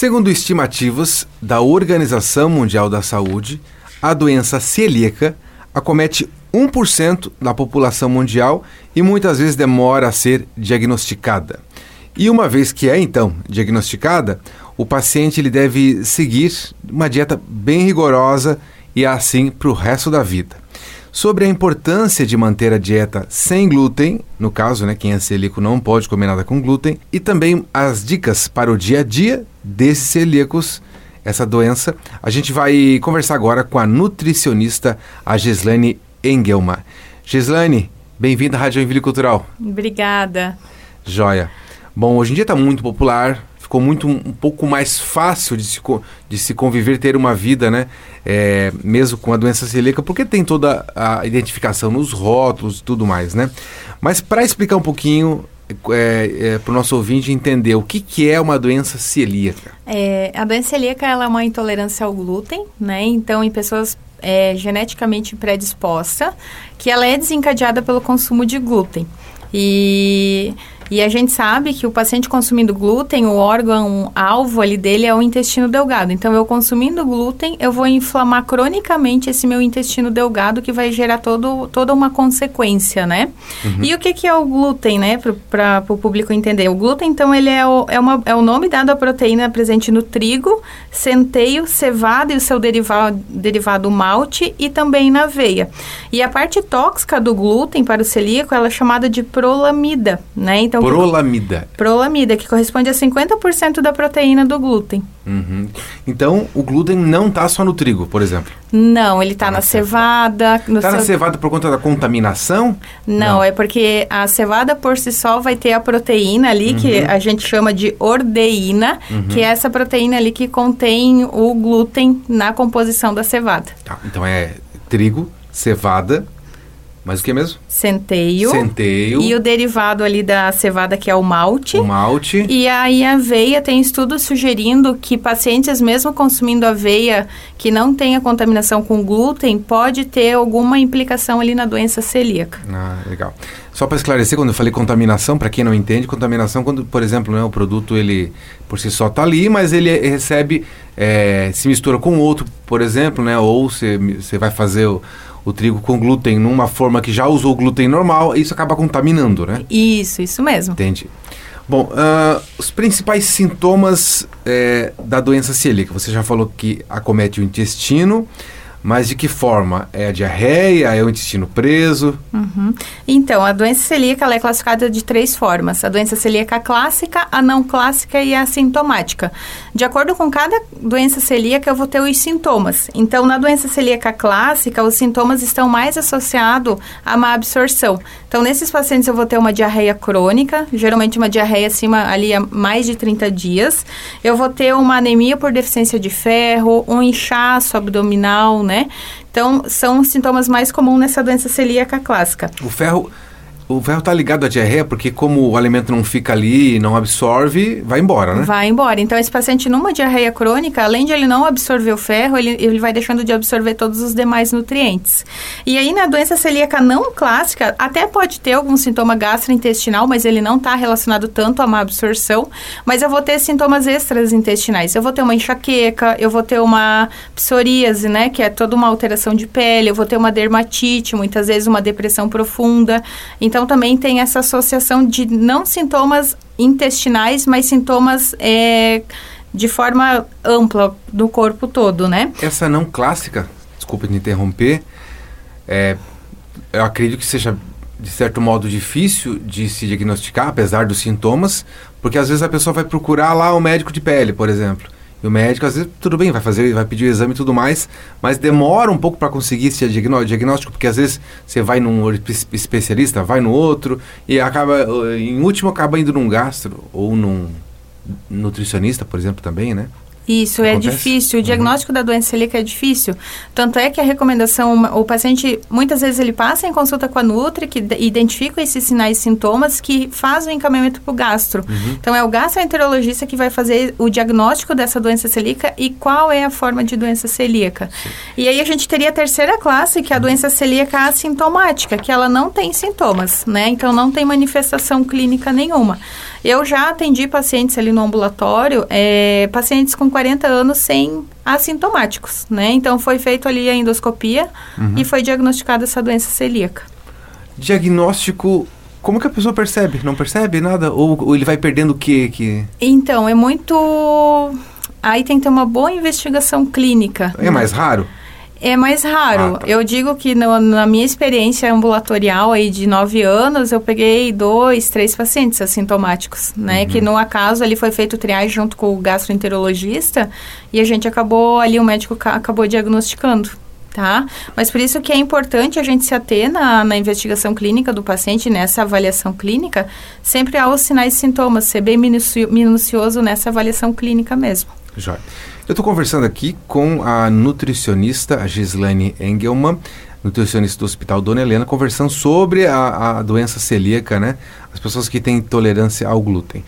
Segundo estimativas da Organização Mundial da Saúde, a doença celíaca acomete 1% da população mundial e muitas vezes demora a ser diagnosticada. E uma vez que é então diagnosticada, o paciente ele deve seguir uma dieta bem rigorosa e assim para o resto da vida. Sobre a importância de manter a dieta sem glúten, no caso, né, quem é celíaco não pode comer nada com glúten, e também as dicas para o dia a dia desses celíacos, essa doença, a gente vai conversar agora com a nutricionista a Gislane Engelma. Gislane, bem-vinda à Rádio Envile Cultural. Obrigada. Joia. Bom, hoje em dia está muito popular, ficou muito um, pouco mais fácil de se, de se conviver, ter uma vida, né? É, mesmo com a doença celíaca, porque tem toda a identificação nos rótulos e tudo mais, né? Mas para explicar um pouquinho é, é, para o nosso ouvinte entender o que, que é uma doença celíaca. É, a doença celíaca ela é uma intolerância ao glúten, né? Então, em pessoas é, geneticamente predisposta, que ela é desencadeada pelo consumo de glúten. E e a gente sabe que o paciente consumindo glúten, o órgão alvo ali dele é o intestino delgado. Então, eu consumindo glúten, eu vou inflamar cronicamente esse meu intestino delgado, que vai gerar todo, toda uma consequência, né? Uhum. E o que, que é o glúten, né? Para o público entender. O glúten, então, ele é o, é, uma, é o nome dado à proteína presente no trigo, centeio, cevada e o seu derivado, derivado malte e também na aveia. E a parte tóxica do glúten para o celíaco, ela é chamada de prolamida, né? Então, prolamida. Que, prolamida, que corresponde a 50% da proteína do glúten. Uhum. Então, o glúten não está só no trigo, por exemplo? Não, ele está tá na, na cevada. Está seu... na cevada por conta da contaminação? Não, não, é porque a cevada por si só vai ter a proteína ali, uhum. que a gente chama de ordeína, uhum. que é essa proteína ali que contém o glúten na composição da cevada. Tá, então é trigo, cevada, mas o que mesmo? Centeio. Centeio. E o derivado ali da cevada, que é o malte. O malte. E aí a aveia, tem estudos sugerindo que pacientes, mesmo consumindo aveia que não tenha contaminação com glúten, pode ter alguma implicação ali na doença celíaca. Ah, legal. Só para esclarecer, quando eu falei contaminação, para quem não entende, contaminação quando, por exemplo, né, o produto ele por si só está ali, mas ele recebe, é, se mistura com outro, por exemplo, né, ou você vai fazer o o trigo com glúten numa forma que já usou glúten normal, isso acaba contaminando, né? Isso, isso mesmo. Entendi. Bom, uh, os principais sintomas é, da doença celíaca. Você já falou que acomete o intestino. Mas de que forma? É a diarreia? É o intestino preso? Uhum. Então, a doença celíaca é classificada de três formas: a doença celíaca clássica, a não clássica e a sintomática. De acordo com cada doença celíaca, eu vou ter os sintomas. Então, na doença celíaca clássica, os sintomas estão mais associados a má absorção. Então, nesses pacientes, eu vou ter uma diarreia crônica, geralmente uma diarreia acima ali a mais de 30 dias. Eu vou ter uma anemia por deficiência de ferro, um inchaço abdominal, né? Então, são sintomas mais comuns nessa doença celíaca clássica. O ferro o ferro está ligado à diarreia porque como o alimento não fica ali, não absorve, vai embora, né? Vai embora. Então, esse paciente numa diarreia crônica, além de ele não absorver o ferro, ele, ele vai deixando de absorver todos os demais nutrientes. E aí, na doença celíaca não clássica, até pode ter algum sintoma gastrointestinal, mas ele não está relacionado tanto a má absorção. Mas eu vou ter sintomas extras intestinais. Eu vou ter uma enxaqueca, eu vou ter uma psoríase, né? Que é toda uma alteração de pele. Eu vou ter uma dermatite, muitas vezes uma depressão profunda. Então, então, também tem essa associação de não sintomas intestinais, mas sintomas é, de forma ampla do corpo todo, né? Essa não clássica, desculpa te interromper, é, eu acredito que seja de certo modo difícil de se diagnosticar, apesar dos sintomas, porque às vezes a pessoa vai procurar lá o médico de pele, por exemplo. E o médico, às vezes, tudo bem, vai fazer, vai pedir o exame e tudo mais, mas demora um pouco para conseguir esse diagnóstico, porque às vezes você vai num especialista, vai no outro, e acaba, em último, acaba indo num gastro ou num nutricionista, por exemplo, também, né? Isso, é Acontece? difícil. O diagnóstico da doença celíaca é difícil. Tanto é que a recomendação, o paciente, muitas vezes ele passa em consulta com a Nutri, que identifica esses sinais e sintomas, que faz o encaminhamento para o gastro. Então, é o gastroenterologista que vai fazer o diagnóstico dessa doença celíaca e qual é a forma de doença celíaca. E aí, a gente teria a terceira classe, que é a doença celíaca assintomática, que ela não tem sintomas, né? Então, não tem manifestação clínica nenhuma. Eu já atendi pacientes ali no ambulatório, é, pacientes com 40 anos sem assintomáticos, né? Então foi feito ali a endoscopia e foi diagnosticada essa doença celíaca. Diagnóstico, como que a pessoa percebe? Não percebe nada? Ou, ou ele vai perdendo o quê? Que... Então, é muito. Aí tem que ter uma boa investigação clínica. É mais raro? É mais raro. Ah, tá. Eu digo que no- na minha experiência ambulatorial aí de nove anos, eu peguei dois, três pacientes assintomáticos, né? Que no acaso ali foi feito triagem junto com o gastroenterologista e a gente acabou ali, o médico ca- acabou diagnosticando. Tá? Mas por isso que é importante a gente se ater na, na investigação clínica do paciente, nessa avaliação clínica, sempre aos sinais e sintomas, ser bem minucio- minucioso nessa avaliação clínica mesmo. Jóia. Eu estou conversando aqui com a nutricionista, a Gislane Engelman, nutricionista do Hospital Dona Helena, conversando sobre a, a doença celíaca, né? As pessoas que têm intolerância ao glúten.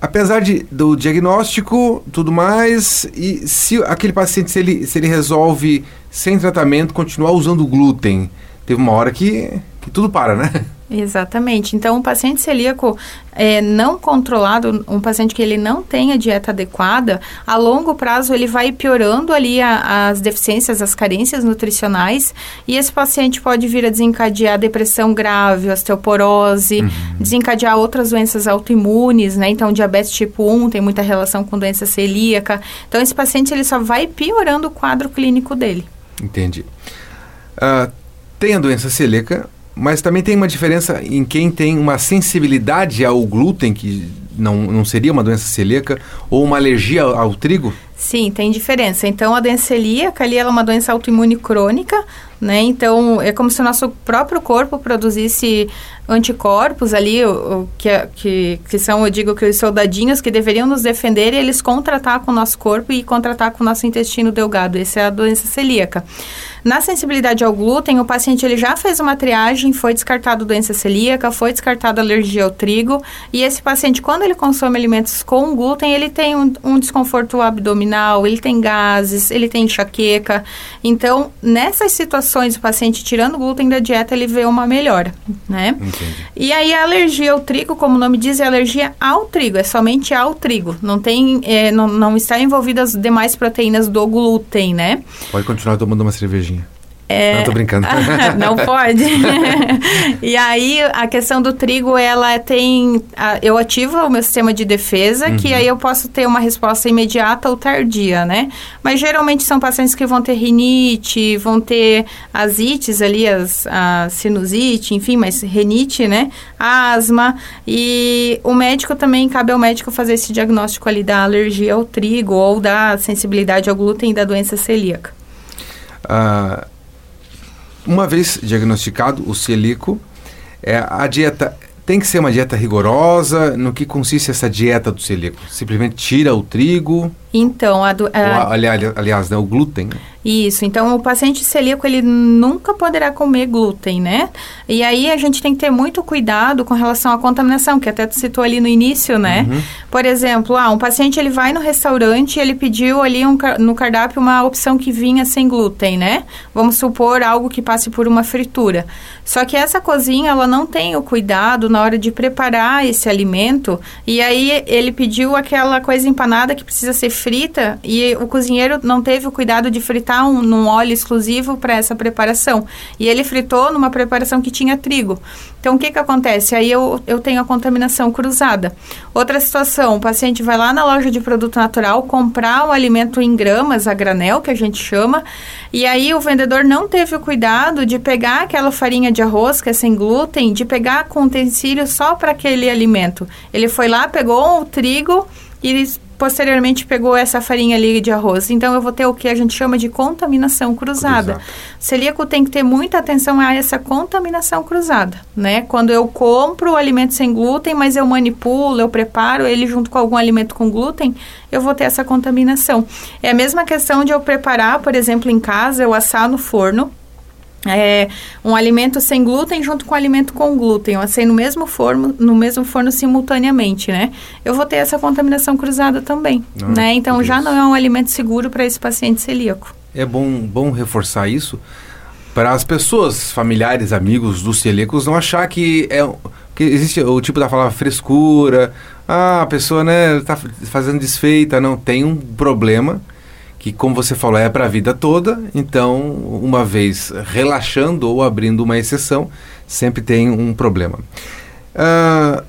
Apesar de, do diagnóstico, tudo mais, e se aquele paciente, se ele, se ele resolve, sem tratamento, continuar usando glúten, teve uma hora que, que tudo para, né? Exatamente. Então, um paciente celíaco é, não controlado, um paciente que ele não tem a dieta adequada, a longo prazo ele vai piorando ali a- as deficiências, as carências nutricionais, e esse paciente pode vir a desencadear depressão grave, osteoporose, desencadear outras doenças autoimunes, né? Então, diabetes tipo 1 tem muita relação com doença celíaca. Então, esse paciente ele só vai piorando o quadro clínico dele. Entendi. Ah, tem a doença celíaca, mas também tem uma diferença em quem tem uma sensibilidade ao glúten, que não, não seria uma doença celíaca, ou uma alergia ao, trigo? Sim, tem diferença. Então, a doença celíaca ali ela é uma doença autoimune crônica, né? Então, é como se o nosso próprio corpo produzisse anticorpos ali, o, o que, é- que, que são, eu digo que os soldadinhos que deveriam nos defender e eles contratar com o nosso corpo e contratar com o nosso intestino delgado. Essa é a doença celíaca. Na sensibilidade ao glúten, o paciente ele já fez uma triagem, foi descartado doença celíaca, foi descartado alergia ao trigo, e esse paciente, quando ele consome alimentos com glúten, ele tem um, um desconforto abdominal, ele tem gases, ele tem enxaqueca. Então, nessas situações, o paciente tirando glúten da dieta, ele vê uma melhora, né? Entendi. E aí a alergia ao trigo, como o nome diz, é alergia ao trigo, é somente ao trigo. Não tem, é, não, não está envolvida as demais proteínas do glúten, né? Pode continuar tomando uma cervejinha. É, Não, tô brincando. não pode. e aí, a questão do trigo, ela tem. eu ativo o meu sistema de defesa, que aí eu posso ter uma resposta imediata ou tardia, né? Mas geralmente são pacientes que vão ter rinite, vão ter as ites ali, as, a sinusite, enfim, mas renite, né? Asma. E o médico também, cabe ao médico fazer esse diagnóstico ali da alergia ao trigo ou da sensibilidade ao glúten e da doença celíaca. Ah, uma vez diagnosticado o celíaco, é, a dieta tem que ser uma dieta rigorosa. No que consiste essa dieta do celíaco? Simplesmente tira o trigo, Então, a, do, a, ali- ali- aliás, né, o glúten. Isso, então o paciente celíaco ele nunca poderá comer glúten, né? E aí a gente tem que ter muito cuidado com relação à contaminação, que até tu citou ali no início, né? Por exemplo, ah, um paciente ele vai no restaurante e ele pediu ali um, no cardápio uma opção que vinha sem glúten, né? Vamos supor algo que passe por uma fritura. Só que essa cozinha ela não tem o cuidado na hora de preparar esse alimento e aí ele pediu aquela coisa empanada que precisa ser frita e o cozinheiro não teve o cuidado de fritar um, num óleo exclusivo para essa preparação. E ele fritou numa preparação que tinha trigo. Então, o que que acontece? Aí eu, eu tenho a contaminação cruzada. Outra situação, o paciente vai lá na loja de produto natural comprar o alimento em gramas, a granel, que a gente chama, e aí o vendedor não teve o cuidado de pegar aquela farinha de arroz, que é sem glúten, de pegar com utensílio só para aquele alimento. Ele foi lá, pegou o trigo, e posteriormente pegou essa farinha ali de arroz. Então eu vou ter o que a gente chama de contaminação cruzada. Cruzado. Celíaco tem que ter muita atenção a essa contaminação cruzada, né? Quando eu compro o alimento sem glúten, mas eu manipulo, eu preparo ele junto com algum alimento com glúten, eu vou ter essa contaminação. É a mesma questão de eu preparar, por exemplo, em casa, eu assar no forno é, um alimento sem glúten junto com um alimento com glúten, assim, no mesmo forno, no mesmo forno simultaneamente, né? Eu vou ter essa contaminação cruzada também, ah, né? Então já não é um alimento seguro para esse paciente celíaco. É bom, bom reforçar isso para as pessoas, familiares, amigos dos celíacos não achar que é que existe o tipo da palavra frescura, ah, a pessoa né está fazendo desfeita, não tem um problema que, como você falou, é para a vida toda. Então, uma vez relaxando ou abrindo uma exceção, sempre tem um problema. Uh,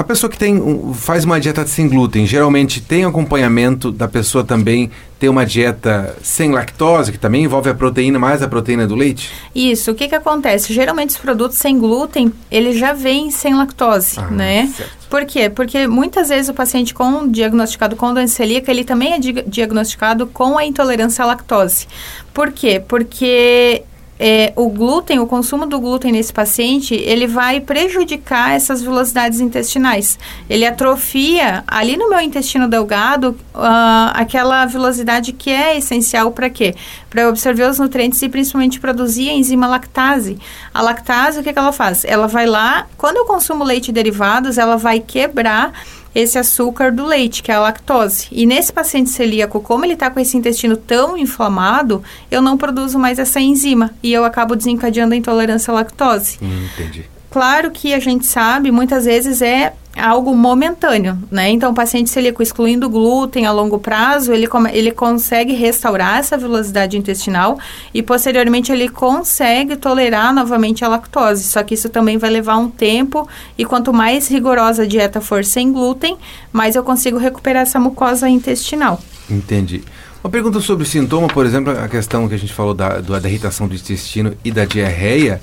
a pessoa que tem, faz uma dieta sem glúten, geralmente tem acompanhamento da pessoa também ter uma dieta sem lactose, que também envolve a proteína mais a proteína do leite? Isso. O que, que acontece? Geralmente os produtos sem glúten, eles já vêm sem lactose, ah, né? Certo. Por quê? Porque muitas vezes o paciente com diagnosticado com doença celíaca, ele também é diagnosticado com a intolerância à lactose. Por quê? Porque é, o glúten, o consumo do glúten nesse paciente, ele vai prejudicar essas velocidades intestinais. Ele atrofia ali no meu intestino delgado uh, aquela velocidade que é essencial para quê? Para absorver os nutrientes e principalmente produzir a enzima lactase. A lactase, o que, que ela faz? Ela vai lá, quando eu consumo leite e derivados, ela vai quebrar esse açúcar do leite, que é a lactose. E nesse paciente celíaco, como ele está com esse intestino tão inflamado, eu não produzo mais essa enzima e eu acabo desencadeando a intolerância à lactose. Hum, entendi. Claro que a gente sabe, muitas vezes é algo momentâneo, né? Então, o paciente celíaco excluindo glúten a longo prazo, ele, ele consegue restaurar essa velocidade intestinal e, posteriormente, ele consegue tolerar novamente a lactose. Só que isso também vai levar um tempo e quanto mais rigorosa a dieta for sem glúten, mais eu consigo recuperar essa mucosa intestinal. Entendi. Uma pergunta sobre sintoma, por exemplo, a questão que a gente falou da, da irritação do intestino e da diarreia.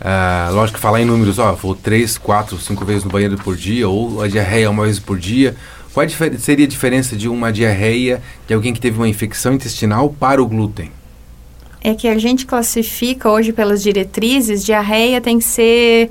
Uh, lógico que falar em números, ó, vou três, quatro, cinco vezes no banheiro por dia, ou a diarreia uma vez por dia. Qual seria a diferença de uma diarreia de alguém que teve uma infecção intestinal para o glúten? É que a gente classifica hoje pelas diretrizes, diarreia tem que ser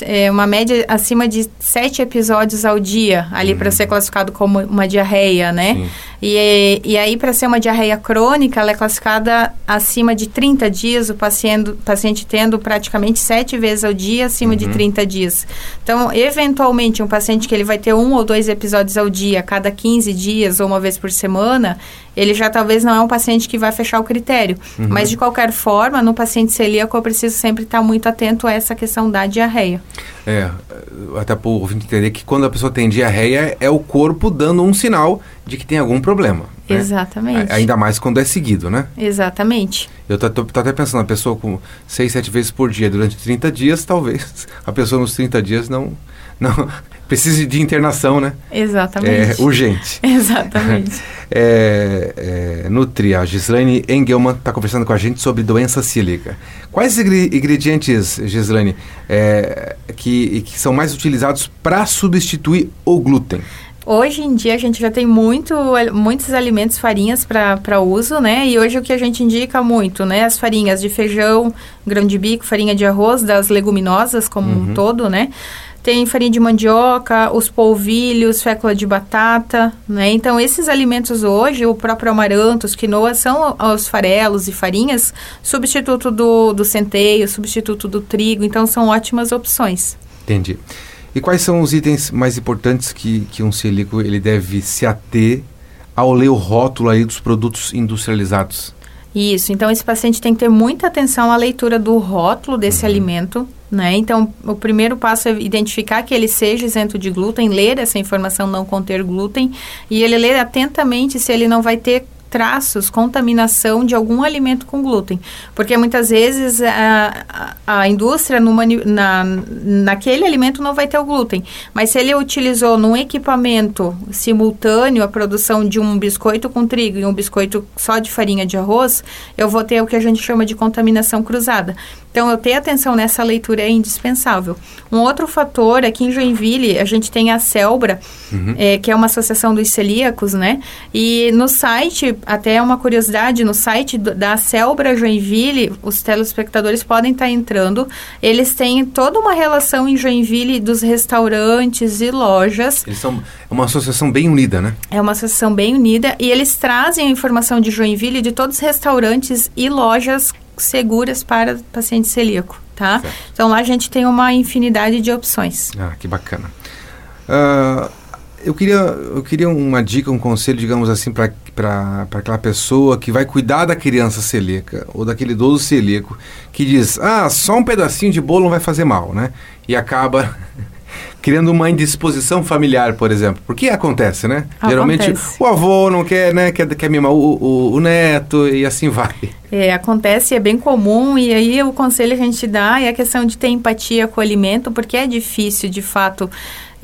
é, uma média acima de sete episódios ao dia, ali uhum. para ser classificado como uma diarreia, né? Sim. E, e aí, para ser uma diarreia crônica, ela é classificada acima de 30 dias, o paciente, paciente tendo praticamente sete vezes ao dia, acima uhum. de 30 dias. Então, eventualmente, um paciente que ele vai ter um ou dois episódios ao dia, cada 15 dias ou uma vez por semana, ele já talvez não é um paciente que vai fechar o critério. Uhum. Mas, de qualquer forma, no paciente celíaco, eu preciso sempre estar muito atento a essa questão da diarreia. É, até para o ouvinte entender que quando a pessoa tem diarreia, é o corpo dando um sinal de que tem algum problema. Né? Exatamente. Ainda mais quando é seguido, né? Exatamente. Eu tô, tô, tô, até pensando, a pessoa com 6, 7 vezes por dia durante 30 dias, talvez a pessoa nos 30 dias não, não precise de internação, né? Exatamente. É urgente. Exatamente. é, é, Nutri, a Gislaine Engelman está conversando com a gente sobre doença celíaca. Quais ingredientes, Gislaine, é, que, que são mais utilizados para substituir o glúten? Hoje em dia a gente já tem muito, muitos alimentos, farinhas para uso, né? E hoje o que a gente indica muito, né? As farinhas de feijão, grão de bico, farinha de arroz, das leguminosas como uhum. um todo, né? Tem farinha de mandioca, os polvilhos, fécula de batata, né? Então, esses alimentos hoje, o próprio amaranto, os quinoa, são os farelos e farinhas, substituto do, do centeio, substituto do trigo. Então, são ótimas opções. Entendi. E quais são os itens mais importantes que, que um celíaco ele deve se ater ao ler o rótulo aí dos produtos industrializados? Isso, então esse paciente tem que ter muita atenção à leitura do rótulo desse uhum. alimento, né? Então, o primeiro passo é identificar que ele seja isento de glúten, ler essa informação não conter glúten e ele ler atentamente se ele não vai ter traços, contaminação de algum alimento com glúten. Porque muitas vezes a, a, a indústria numa, na, naquele alimento não vai ter o glúten. Mas se ele utilizou num equipamento simultâneo a produção de um biscoito com trigo e um biscoito só de farinha de arroz, eu vou ter o que a gente chama de contaminação cruzada. Então, eu ter atenção nessa leitura é indispensável. Um outro fator, aqui em Joinville, a gente tem a Celbra, uhum. é, que é uma associação dos celíacos, né? E no site, até uma curiosidade, no site da Celbra Joinville, os telespectadores podem estar entrando, eles têm toda uma relação em Joinville dos restaurantes e lojas. Eles são uma associação bem unida, né? É uma associação bem unida e eles trazem a informação de Joinville de todos os restaurantes e lojas seguras para paciente celíaco, tá? Certo. Então lá a gente tem uma infinidade de opções. Ah, que bacana. Uh, eu queria, eu queria uma dica, um conselho, digamos assim, para aquela pessoa que vai cuidar da criança celíaca ou daquele idoso celíaco que diz, ah, só um pedacinho de bolo não vai fazer mal, né? E acaba criando uma indisposição familiar, por exemplo. Porque acontece, né? Acontece. Geralmente o avô não quer, né? Quer, quer mimar o, o, o neto e assim vai. É, acontece, é bem comum, e aí o conselho que a gente dá é a questão de ter empatia com o alimento, porque é difícil, de fato,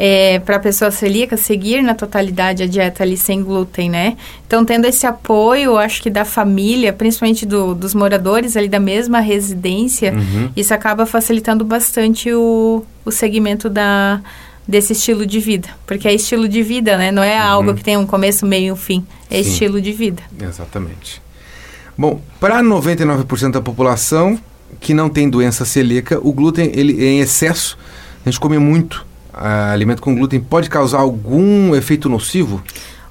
é, para a pessoa celíaca seguir na totalidade a dieta ali sem glúten, né? Então, tendo esse apoio, acho que da família, principalmente do, dos moradores ali da mesma residência, uhum. isso acaba facilitando bastante o, o segmento da, desse estilo de vida. Porque é estilo de vida, né? Não é uhum. algo que tem um começo, meio e um fim. É Sim. estilo de vida. Exatamente. Bom, para 99% da população que não tem doença celíaca, o glúten ele é em excesso, a gente come muito alimento com glúten pode causar algum efeito nocivo?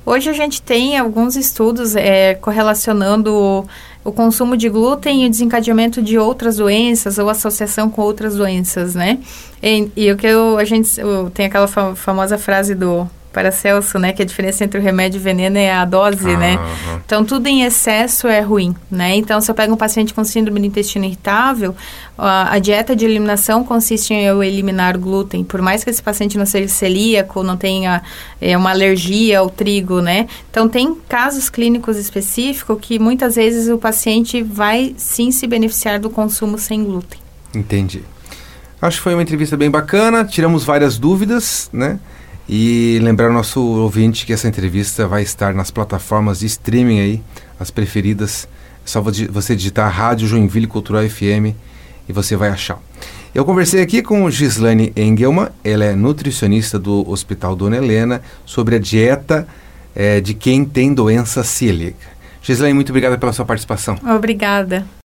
Hoje a gente tem alguns estudos é, correlacionando o consumo de glúten e o desencadeamento de outras doenças ou associação com outras doenças, né? E, e o que eu, a gente tem aquela famosa frase do Paracelso, né, que a diferença entre o remédio e o veneno é a dose, ah, né? Uhum. Então, tudo em excesso é ruim, né? Então, se eu pego um paciente com síndrome do intestino irritável, a, a dieta de eliminação consiste em eu eliminar o glúten. Por mais que esse paciente não seja celíaco, não tenha é, uma alergia ao trigo, né? Então, tem casos clínicos específicos que muitas vezes o paciente vai sim se beneficiar do consumo sem glúten. Entendi. Acho que foi uma entrevista bem bacana, tiramos várias dúvidas, né? E lembrar ao nosso ouvinte que essa entrevista vai estar nas plataformas de streaming aí, as preferidas. É só você digitar Rádio Joinville Cultural FM e você vai achar. Eu conversei aqui com Gislane Engelman, ela é nutricionista do Hospital Dona Helena, sobre a dieta é, de quem tem doença celíaca. Gislane, muito obrigada pela sua participação. Obrigada.